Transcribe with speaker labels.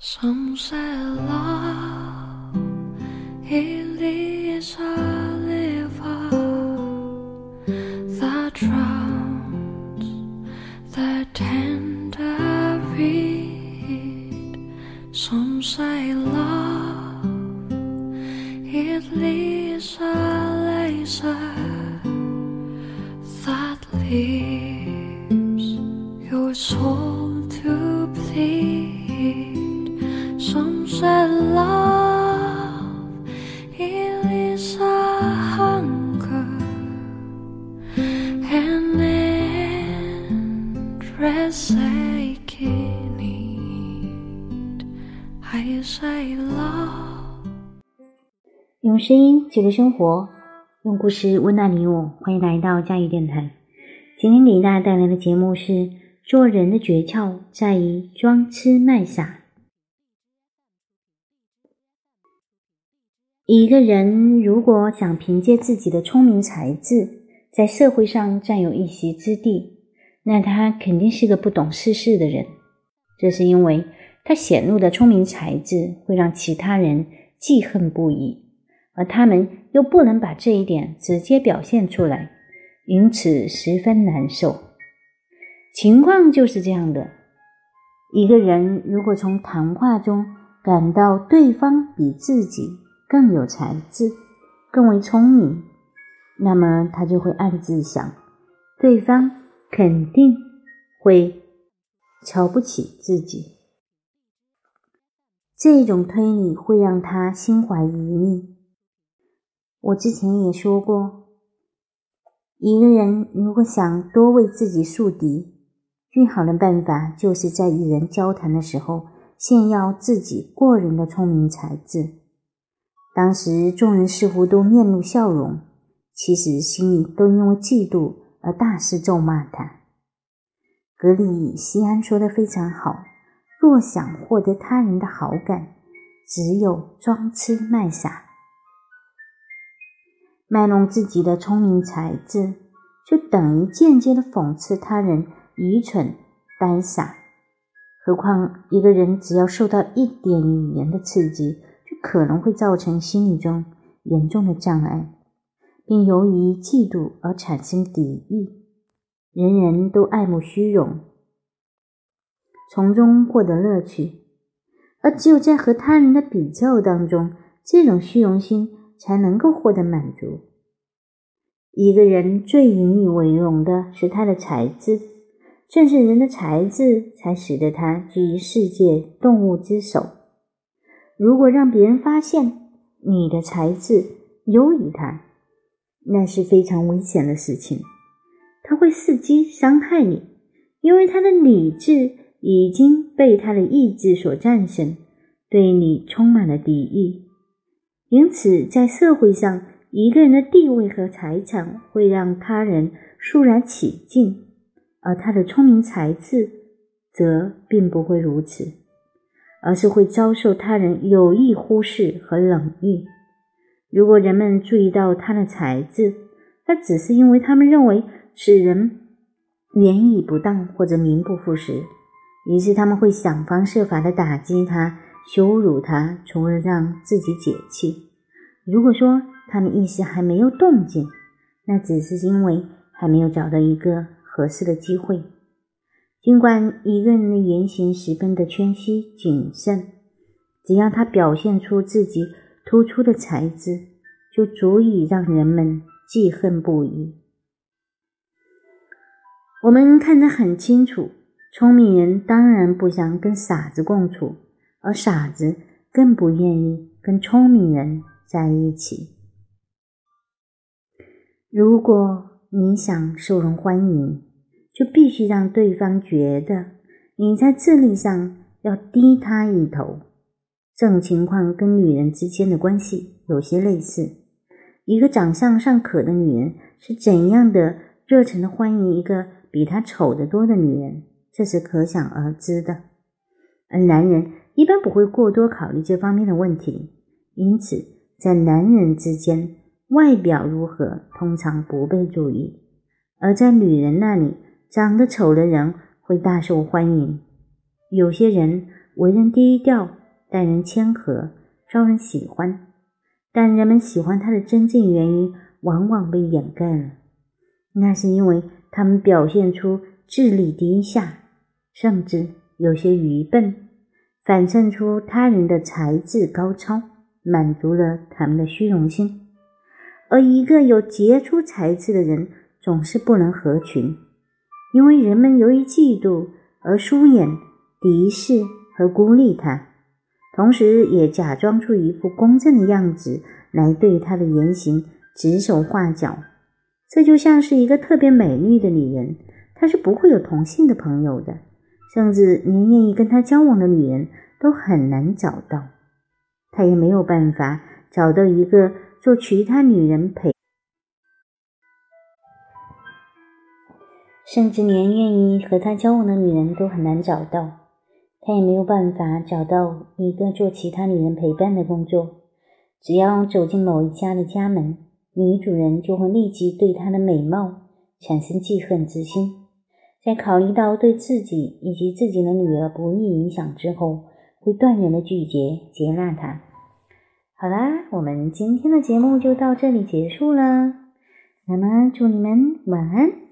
Speaker 1: Some say love it is a river that drowns the tender reed. Some say love it is a laser that leaves your soul endless aching need. I say love.
Speaker 2: 用声音记录生活，用故事温暖你我。欢迎来到佳怡电台。今天给大家带来的节目是：做人的诀窍在于装痴卖傻。一个人如果想凭借自己的聪明才智在社会上占有一席之地，那他肯定是个不懂世事的人。这是因为他显露的聪明才智会让其他人记恨不已，而他们又不能把这一点直接表现出来，因此十分难受。情况就是这样的：一个人如果从谈话中感到对方比自己，更有才智，更为聪明，那么他就会暗自想，对方肯定会瞧不起自己。这种推理会让他心怀疑虑。我之前也说过，一个人如果想多为自己树敌，最好的办法就是在与人交谈的时候炫耀自己过人的聪明才智。当时众人似乎都面露笑容，其实心里都因为嫉妒而大肆咒骂他。格里西安说的非常好：若想获得他人的好感，只有装痴卖傻，卖弄自己的聪明才智，就等于间接的讽刺他人愚蠢呆傻。何况一个人只要受到一点语言的刺激，就可能会造成心理中严重的障碍，并由于嫉妒而产生敌意。人人都爱慕虚荣，从中获得乐趣，而只有在和他人的比较当中，这种虚荣心才能够获得满足。一个人最引以为荣的是他的才智，正是人的才智，才使得他居于世界动物之首。如果让别人发现你的才智优于他，那是非常危险的事情。他会伺机伤害你，因为他的理智已经被他的意志所战胜，对你充满了敌意。因此，在社会上，一个人的地位和财产会让他人肃然起敬，而他的聪明才智则并不会如此。而是会遭受他人有意忽视和冷遇。如果人们注意到他的才智，那只是因为他们认为此人言语不当或者名不副实，于是他们会想方设法的打击他、羞辱他，从而让自己解气。如果说他们一时还没有动静，那只是因为还没有找到一个合适的机会。尽管一个人的言行十分的谦虚谨慎，只要他表现出自己突出的才智，就足以让人们记恨不已。我们看得很清楚，聪明人当然不想跟傻子共处，而傻子更不愿意跟聪明人在一起。如果你想受人欢迎，就必须让对方觉得你在智力上要低他一头。这种情况跟女人之间的关系有些类似。一个长相尚可的女人是怎样的热忱的欢迎一个比她丑得多的女人，这是可想而知的。而男人一般不会过多考虑这方面的问题，因此在男人之间，外表如何通常不被注意，而在女人那里。长得丑的人会大受欢迎，有些人为人低调，待人谦和，招人喜欢。但人们喜欢他的真正原因，往往被掩盖了。那是因为他们表现出智力低下，甚至有些愚笨，反衬出他人的才智高超，满足了他们的虚荣心。而一个有杰出才智的人，总是不能合群，因为人们由于嫉妒而疏远、敌视和孤立他，同时也假装出一副公正的样子来对他的言行指手画脚。这就像是一个特别美丽的女人，她是不会有同性的朋友的，甚至连愿意跟她交往的女人都很难找到。她也没有办法找到一个做其他女人陪，甚至连愿意和她交往的女人都很难找到。他也没有办法找到一个做其他女人陪伴的工作。只要走进某一家的家门。女主人就会立即对她的美貌产生记恨之心，在考虑到对自己以及自己的女儿不利影响之后，会断然的拒绝接纳她。好啦，我们今天的节目就到这里结束了。那么，祝你们晚安。